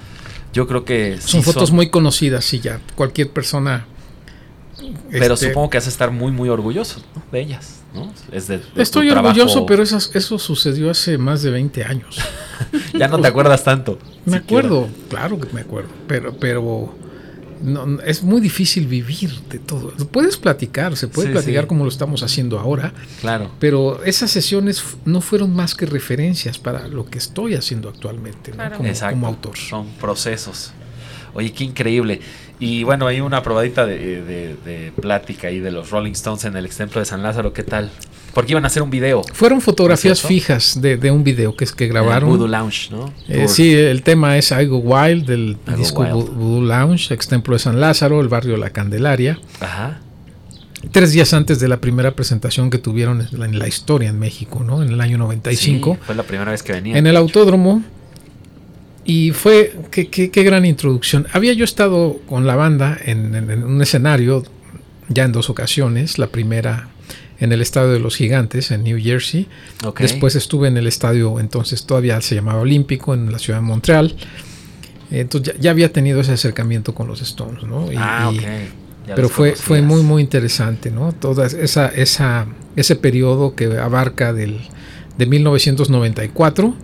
yo creo que son fotos muy conocidas, sí ya cualquier persona. Pero este, supongo que has de estar muy muy orgulloso de ellas. Estoy orgulloso, pero eso sucedió hace más de 20 años. <laughs> ya no te acuerdas tanto. Me acuerdo, claro que me acuerdo, pero, pero no, es muy difícil vivir de todo. Puedes platicar, se puede platicar como lo estamos haciendo ahora. Claro. Pero esas sesiones no fueron más que referencias para lo que estoy haciendo actualmente como, autor. Son procesos. Oye, qué increíble. Y bueno, hay una probadita de, plática ahí de los Rolling Stones en el ejemplo de San Lázaro. ¿Qué tal? Porque iban a hacer un video. Fueron fotografías fijas de, un video que, es que grabaron. Voodoo Lounge, ¿no? Eh, sí, el tema es I Go Wild del disco Voodoo Lounge, ex templo de San Lázaro, el barrio La Candelaria. Ajá. Tres días antes de la primera presentación que tuvieron en la, historia en México, ¿no? En el año 95. Sí, fue la primera vez que venía. En el autódromo y fue, qué, qué, gran introducción. Había yo estado con la banda en, un escenario ya en dos ocasiones. La primera en el Estadio de los Gigantes en New Jersey. Después estuve en el estadio, entonces todavía se llamaba Olímpico, en la ciudad de Montreal. Entonces ya, había tenido ese acercamiento con los Stones, ¿no? ah, pero fue, fue muy, muy interesante, ¿no? Toda esa, esa, ese periodo que abarca del, de 1994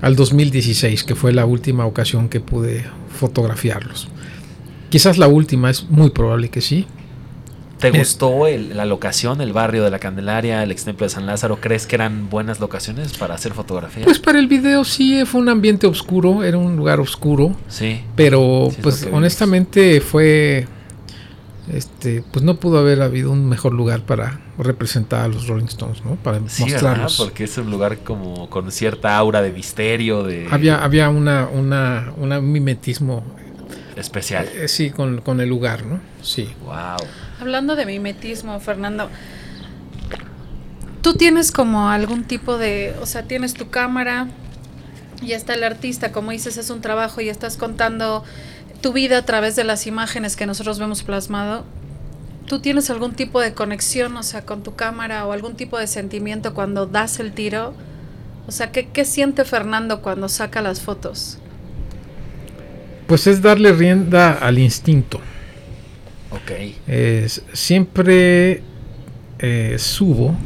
al 2016, que fue la última ocasión que pude fotografiarlos. Quizás la última, es muy probable que sí. ¿Te gustó la locación, el barrio de la Candelaria, el ex templo de San Lázaro? ¿Crees que eran buenas locaciones para hacer fotografías? Pues para el video sí, fue un ambiente oscuro, era un lugar oscuro. Sí. Pero pues honestamente fue este, pues no pudo haber habido un mejor lugar para representar a los Rolling Stones, ¿no? Para sí, mostrarlos. Porque es un lugar como con cierta aura de misterio, de... Había, había una, una, un mimetismo... Especial. Eh, sí, con, con, el lugar, ¿no? Sí. Wow. Hablando de mimetismo, Fernando, tú tienes como algún tipo de, o sea, tienes tu cámara y está el artista, como dices, es un trabajo y estás contando tu vida a través de las imágenes que nosotros vemos plasmado, ¿tú tienes algún tipo de conexión, o sea, con tu cámara o algún tipo de sentimiento cuando das el tiro? O sea, ¿qué, qué siente Fernando cuando saca las fotos? Pues es darle rienda al instinto. Ok. siempre eh, subo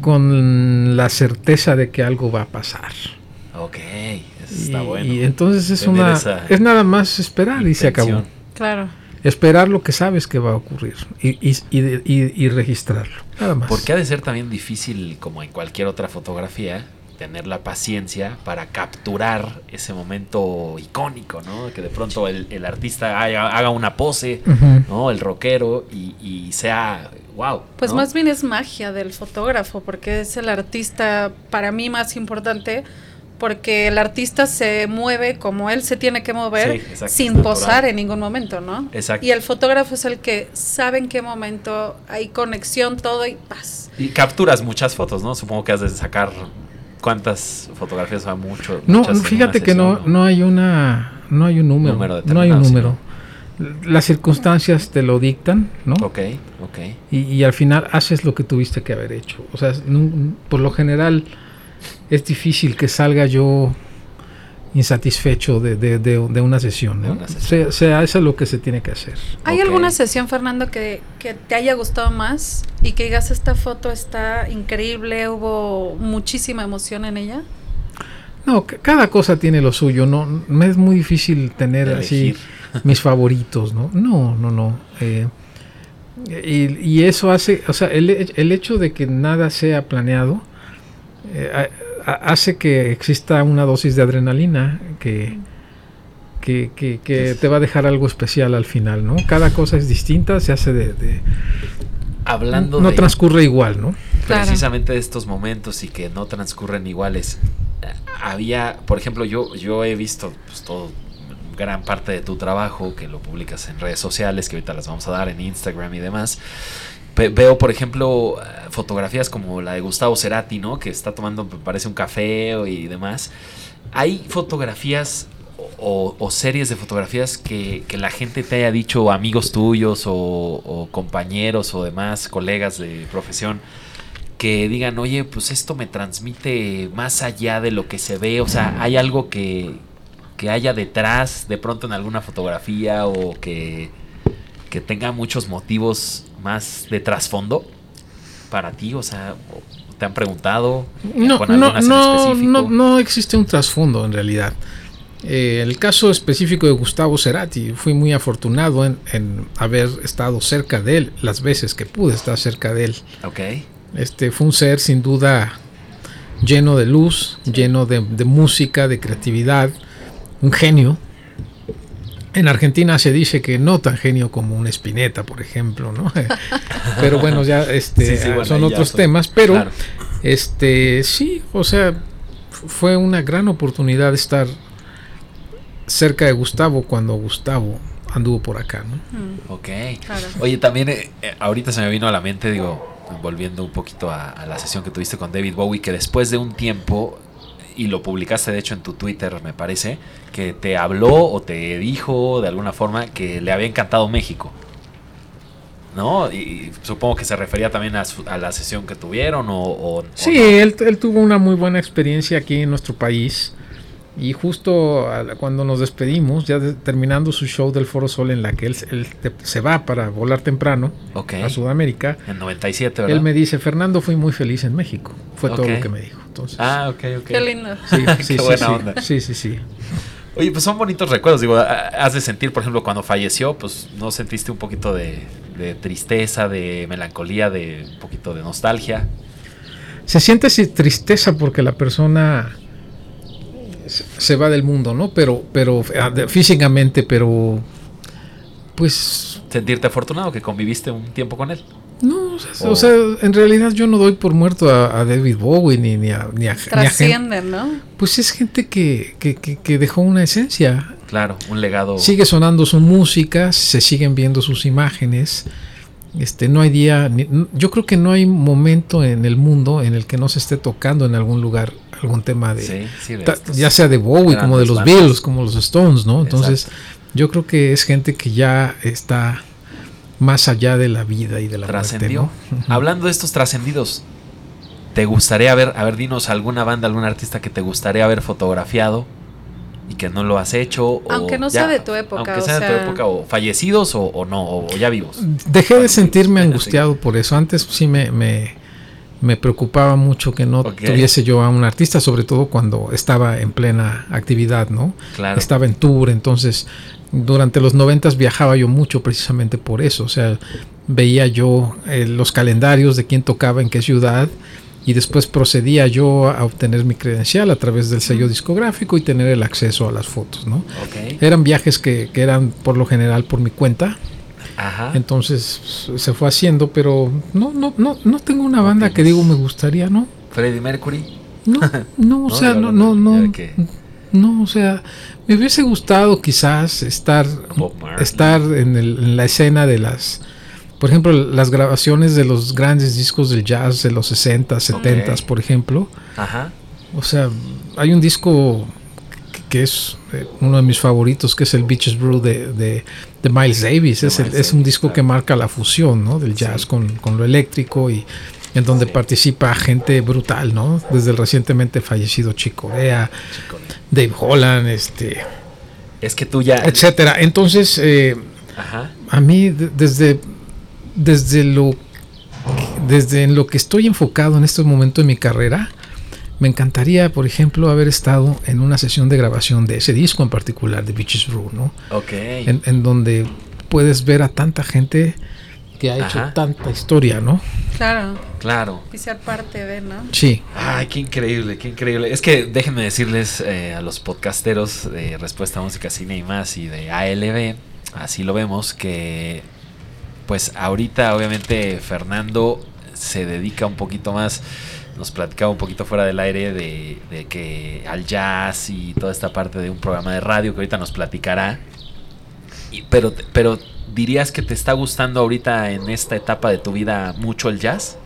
con la certeza de que algo va a pasar. Ok, está bueno. Y entonces es una es nada más esperar y se acabó. Claro. Esperar lo que sabes que va a ocurrir y, y, y, registrarlo. Nada más. Porque ha de ser también difícil, como en cualquier otra fotografía, tener la paciencia para capturar ese momento icónico, ¿no? Que de pronto el, artista haga, una pose, ¿no? El rockero y, sea wow. Pues más bien es magia del fotógrafo, porque es el artista para mí más importante porque el artista se mueve como él se tiene que mover sin posar en ningún momento, ¿no? Exacto. Y el fotógrafo es el que sabe en qué momento hay conexión, todo y paz. Y capturas muchas fotos, ¿no? Supongo que has de sacar cuántas fotografías a mucho. No, fíjate que no, no hay una, no hay un número, no hay un número. Las circunstancias te lo dictan, ¿no? Ok, ok. Y, y, al final haces lo que tuviste que haber hecho. O sea, por lo general es difícil que salga yo insatisfecho de, de, de, una sesión. ¿no? Sea, sea, eso es lo que se tiene que hacer. ¿Hay alguna sesión, Fernando, que, que, te haya gustado más y que digas esta foto está increíble, hubo muchísima emoción en ella? No, cada cosa tiene lo suyo, no me es muy difícil tener así <laughs> mis favoritos, ¿no? No, no, no. Eh, y, y, eso hace, o sea, el, el, hecho de que nada sea planeado eh, hace que exista una dosis de adrenalina que, que, te va a dejar algo especial al final, ¿no? Cada cosa es distinta, se hace de... Hablando no transcurre igual, ¿no? Precisamente de estos momentos y que no transcurren iguales. Había, por ejemplo, yo, yo he visto pues, todo gran parte de tu trabajo que lo publicas en redes sociales, que ahorita las vamos a dar en Instagram y demás veo, por ejemplo, fotografías como la de Gustavo Cerati, ¿no? Que está tomando, parece un café y demás. Hay fotografías o, series de fotografías que, la gente te haya dicho, amigos tuyos o, compañeros o demás, colegas de profesión, que digan, oye, pues esto me transmite más allá de lo que se ve, o sea, hay algo que, que haya detrás de pronto en alguna fotografía o que, que tenga muchos motivos más de trasfondo para ti? O sea, ¿te han preguntado? No, no, no, no, no, existe un trasfondo en realidad. Eh, el caso específico de Gustavo Cerati, fui muy afortunado en, haber estado cerca de él las veces que pude estar cerca de él. Ok. Este fue un ser sin duda lleno de luz, lleno de, de música, de creatividad, un genio en Argentina se dice que no tan genio como un Spinetta, por ejemplo, ¿no? <laughs> pero bueno, ya este, son otros temas, pero este sí, o sea, fue una gran oportunidad estar cerca de Gustavo cuando Gustavo anduvo por acá, ¿no? Mm. Ok. Oye, también eh, eh, ahorita se me vino a la mente, digo, volviendo un poquito a, la sesión que tuviste con David Bowie, que después de un tiempo y lo publicaste de hecho en tu Twitter, me parece, que te habló o te dijo de alguna forma que le había encantado México. ¿No? Y, supongo que se refería también a, la sesión que tuvieron o... sí, él, él, tuvo una muy buena experiencia aquí en nuestro país. Y justo cuando nos despedimos, ya terminando su show del Foro Sol en la que él, se va para volar temprano a Sudamérica. En 97, ¿verdad? Él me dice, Fernando, fui muy feliz en México. Fue todo lo que me dijo. Entonces, ah, ok, ok. Qué lindo. Sí, <laughs> sí, Qué buena onda. Sí, sí, sí. Oye, pues son bonitos recuerdos. Digo, has de sentir, por ejemplo, cuando falleció, pues no sentiste un poquito de, de tristeza, de melancolía, de un poquito de nostalgia. Se siente tristeza porque la persona se va del mundo, ¿no? Pero, pero ah, físicamente, pero pues sentirte afortunado que conviviste un tiempo con él. No, o sea, en realidad yo no doy por muerto a, David Bowie ni, ni a... Ni a Trascienden, ¿no? Pues es gente que, que, que, dejó una esencia. Claro, un legado. Sigue sonando su música, se siguen viendo sus imágenes. Este, no hay día, yo creo que no hay momento en el mundo en el que no se esté tocando en algún lugar algún tema de, ya sea de Bowie como de los Beatles, como los Stones, ¿no? Entonces, yo creo que es gente que ya está más allá de la vida y de la Trascendió. Hablando de estos trascendidos, ¿te gustaría ver, a ver, dinos alguna banda, algún artista que te gustaría haber fotografiado y que no lo has hecho? Aunque no sea de tu época. Aunque sea, de tu época, o fallecidos o, no, o ya vivos. Dejé de sentirme angustiado por eso. Antes sí me, me, preocupaba mucho que no tuviese yo a un artista, sobre todo cuando estaba en plena actividad, ¿no? Claro. Estaba en tour, entonces durante los noventas viajaba yo mucho precisamente por eso, o sea, veía yo eh, los calendarios de quién tocaba en qué ciudad y después procedía yo a obtener mi credencial a través del sello discográfico y tener el acceso a las fotos, ¿no? Eran viajes que, que, eran por lo general por mi cuenta. Ajá. Entonces se fue haciendo, pero no, no, no, no tengo una banda que digo me gustaría, ¿no? Freddie Mercury. No, <laughs> no, o sea, no, no, no. No, o sea, me hubiese gustado quizás estar, estar en, en, la escena de las, por ejemplo, las grabaciones de los grandes discos del jazz de los 60, 70, por ejemplo. Ajá. O sea, hay un disco que, es eh, uno de mis favoritos, que es el Beaches Brew de, de, Miles Davis. Es, es, un disco que marca la fusión ¿no? del jazz con, con lo eléctrico y en donde participa gente brutal, ¿no? Desde el recientemente fallecido Chico Corea, Dave Holland, este... Es que tú ya... Etcétera. Entonces, eh, a mí desde, desde lo... Desde en lo que estoy enfocado en este momento de mi carrera, me encantaría, por ejemplo, haber estado en una sesión de grabación de ese disco en particular, de Beaches Brew, ¿no? Ok. En, en donde puedes ver a tanta gente que ha hecho tanta historia, ¿no? Claro. Claro. Y ser parte de, ¿no? Sí. Ay, qué increíble, qué increíble. Es que déjenme decirles eh, a los podcasteros de Respuesta a Música, Cine y más y de ALB, así lo vemos, que pues ahorita obviamente Fernando se dedica un poquito más, nos platicaba un poquito fuera del aire de, de que al jazz y toda esta parte de un programa de radio que ahorita nos platicará. Y, pero, pero ¿Dirías que te está gustando ahorita en esta etapa de tu vida mucho el jazz?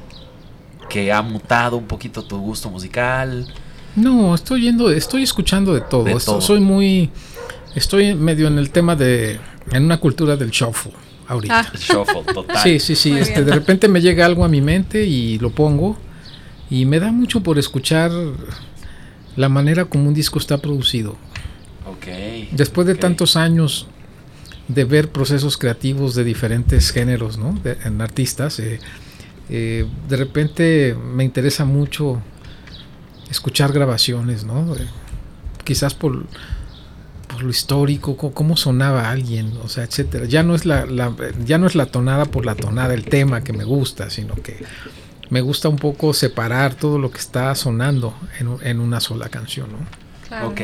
¿Que ha mutado un poquito tu gusto musical? No, estoy yendo, estoy escuchando de todo. Soy muy, estoy medio en el tema de, en una cultura del shuffle ahorita. Ah. Shuffle, total. Sí, sí, sí. Este, de repente me llega algo a mi mente y lo pongo y me da mucho por escuchar la manera como un disco está producido. Okay, Después de tantos años de ver procesos creativos de diferentes géneros, ¿no? en artistas. Eh, eh, de repente me interesa mucho escuchar grabaciones, ¿no? Eh, quizás por, por, lo histórico, cómo sonaba alguien, o sea, etcétera. Ya no es la, ya no es la tonada por la tonada el tema que me gusta, sino que me gusta un poco separar todo lo que está sonando en, en una sola canción, ¿no? Ok.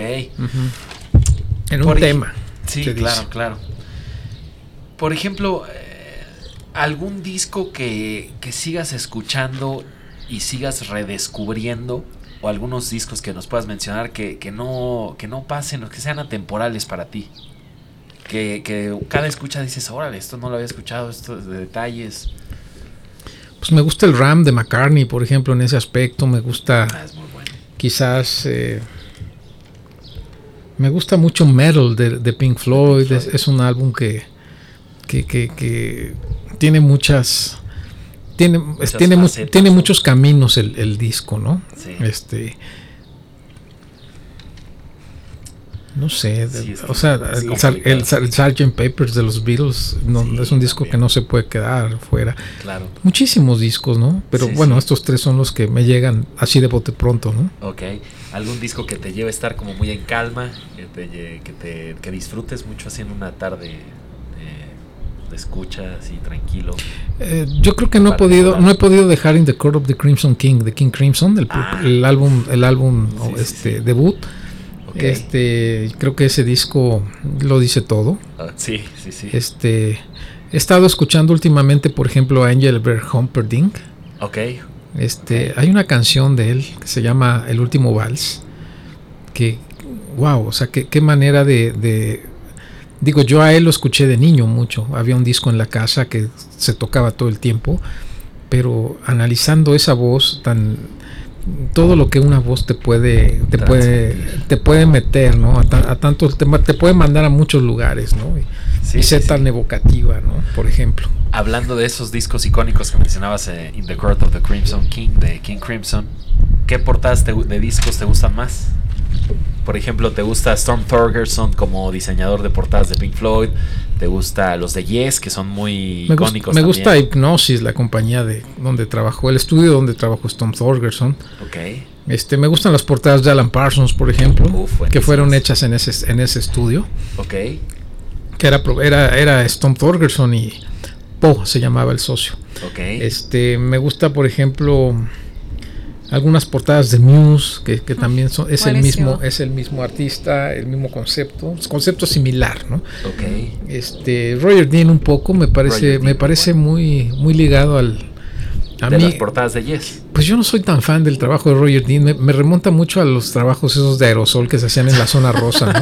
En un tema. Sí, claro, claro por ejemplo, eh, algún disco que, sigas escuchando y sigas redescubriendo, o algunos discos que nos puedas mencionar que, no, que no pasen, o que sean atemporales para ti. Que, cada escucha dices, órale, esto no lo había escuchado, esto de detalles. Pues me gusta el Ram de McCartney, por ejemplo, en ese aspecto. Me gusta. Ah, quizás. Eh, me gusta mucho Metal de, Pink Floyd. es, un álbum que, que, que, tiene muchas tiene tiene, tiene muchos caminos el, el disco no este no sé o sea el, Sgt. Papers de los Beatles no, es un disco que no se puede quedar fuera. Claro. Muchísimos discos no pero bueno estos tres son los que me llegan así de bote pronto no Ok. algún disco que te lleve a estar como muy en calma que te, que te que disfrutes mucho así en una tarde escucha así tranquilo. Eh, yo creo que no he podido no he podido dejar In the Court of the Crimson King de King Crimson, el, ah. álbum el álbum este debut. Este creo que ese disco lo dice todo. Ah, sí, sí, sí. Este He estado escuchando últimamente, por ejemplo, a Engelbert Humperdinck. Ok. Este, Hay una canción de él que se llama El último vals. Que, wow, o sea, qué, manera de, Digo, yo a él lo escuché de niño mucho. Había un disco en la casa que se tocaba todo el tiempo. Pero analizando esa voz tan todo lo que una voz te puede te puede te puede meter no a, tanto te, te, puede mandar a muchos lugares no y, ser tan evocativa no por ejemplo. Hablando de esos discos icónicos que mencionabas eh, In the Court of the Crimson King de King Crimson qué portadas de discos te gustan más por ejemplo, ¿te gusta Storm Thorgerson como diseñador de portadas de Pink Floyd? ¿Te gusta los de Yes, que son muy icónicos? me gusta Hypnosis, la compañía de donde trabajó, el estudio donde trabajó Storm Thorgerson. Ok. Este, me gustan las portadas de Alan Parsons, por ejemplo, que fueron hechas en ese, en ese estudio. Ok. Que era, era, era Storm Thorgerson y Poe se llamaba el socio. Ok. Este, me gusta, por ejemplo algunas portadas de Muse que, que también son es el mismo es el mismo artista el mismo concepto concepto similar no okay. este Roger Dean un poco me parece me parece muy muy ligado al a de las portadas de Yes. Pues yo no soy tan fan del trabajo de Roger Dean me, remonta mucho a los trabajos esos de aerosol que se hacían en la zona rosa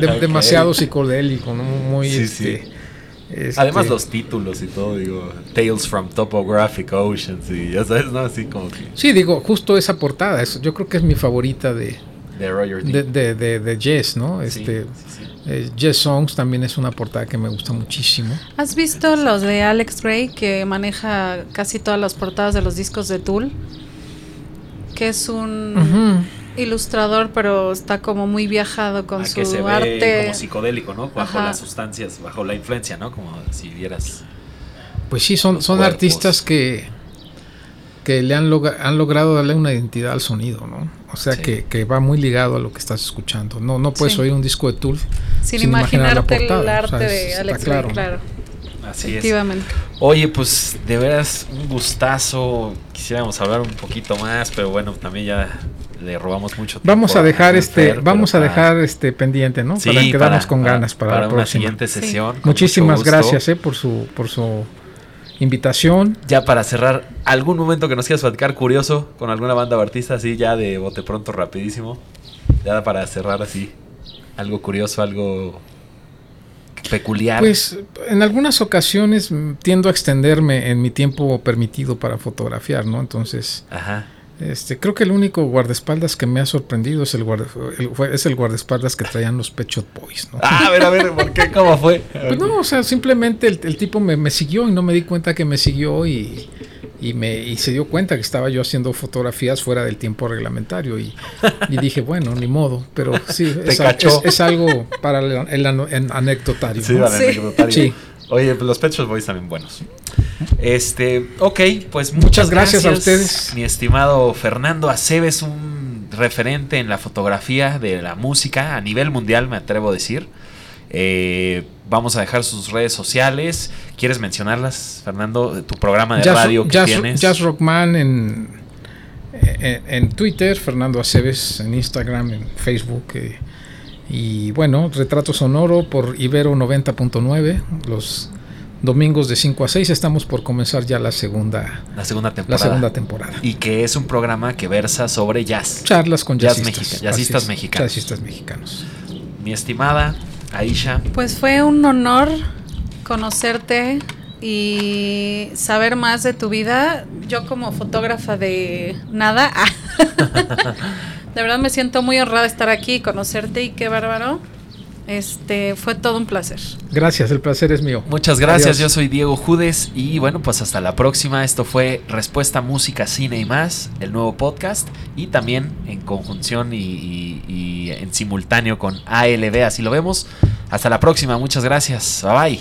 ¿no? <laughs> demasiado psicodélico no muy este, este, Además los títulos y todo, digo, Tales from Topographic Oceans y ya sabes, ¿no? Así como que... Sí, digo, justo esa portada, eso, yo creo que es mi favorita de... De Roger de, de, de, Jess, ¿no? Este, eh, Jess Songs también es una portada que me gusta muchísimo. ¿Has visto los de Alex Gray que maneja casi todas las portadas de los discos de Tool? Que es un ilustrador, pero está como muy viajado con ah, su se arte. como psicodélico, ¿no? Bajo las sustancias, bajo la influencia, ¿no? Como si vieras. Pues sí, son, son artistas que, que le han, han logrado darle una identidad al sonido, ¿no? O sea, que, que, va muy ligado a lo que estás escuchando. No, no puedes oír un disco de Tool sin, imaginar la portada. el arte de Alex claro. claro. Así Efectivamente. Oye, pues de veras un gustazo. Quisiéramos hablar un poquito más, pero bueno, también ya le robamos mucho tiempo. Vamos a dejar este, vamos a dejar este pendiente, ¿no? para quedarnos con ganas para, la una siguiente sesión. Muchísimas gracias, eh, por su, por su invitación. Ya para cerrar, algún momento que nos quieras platicar curioso con alguna banda o artista, así ya de bote pronto, rapidísimo. Ya para cerrar así, algo curioso, algo peculiar. Pues en algunas ocasiones tiendo a extenderme en mi tiempo permitido para fotografiar, ¿no? Entonces, Ajá. Este, creo que el único guardaespaldas que me ha sorprendido es el, es el guardaespaldas que traían los Pet Boys. ¿no? Ah, a ver, a ver, ¿por qué? ¿Cómo fue? Pues no, o sea, simplemente el, tipo me, me, siguió y no me di cuenta que me siguió y, y, me, y se dio cuenta que estaba yo haciendo fotografías fuera del tiempo reglamentario y, y dije, bueno, ni modo, pero sí, <laughs> es, es, algo para el, anecdotario. Sí, para el anecdotario. Sí. Oye, pues los Pet Boys también buenos. Este, ok, pues muchas, gracias, a ustedes. Mi estimado Fernando Aceves, un referente en la fotografía de la música a nivel mundial, me atrevo a decir. Eh, vamos a dejar sus redes sociales. ¿Quieres mencionarlas, Fernando? Tu programa de radio que tienes. Jazz Rockman en, en, Twitter, Fernando Aceves en Instagram, en Facebook. Eh, y bueno, Retrato Sonoro por Ibero 90.9. Los domingos de 5 a 6 estamos por comenzar ya la segunda, la segunda temporada. La segunda temporada. Y que es un programa que versa sobre jazz. Charlas con jazzistas. jazzistas mexicanos. Jazzistas mexicanos. Mi estimada Aisha. Pues fue un honor conocerte y saber más de tu vida. Yo como fotógrafa de nada. <laughs> de verdad me siento muy honrada de estar aquí y conocerte y qué bárbaro este fue todo un placer. Gracias, el placer es mío. Muchas gracias, yo soy Diego Judes y bueno, pues hasta la próxima. Esto fue Respuesta Música, Cine y más, el nuevo podcast y también en conjunción y, y en simultáneo con ALB, así lo vemos. Hasta la próxima, muchas gracias. Bye bye.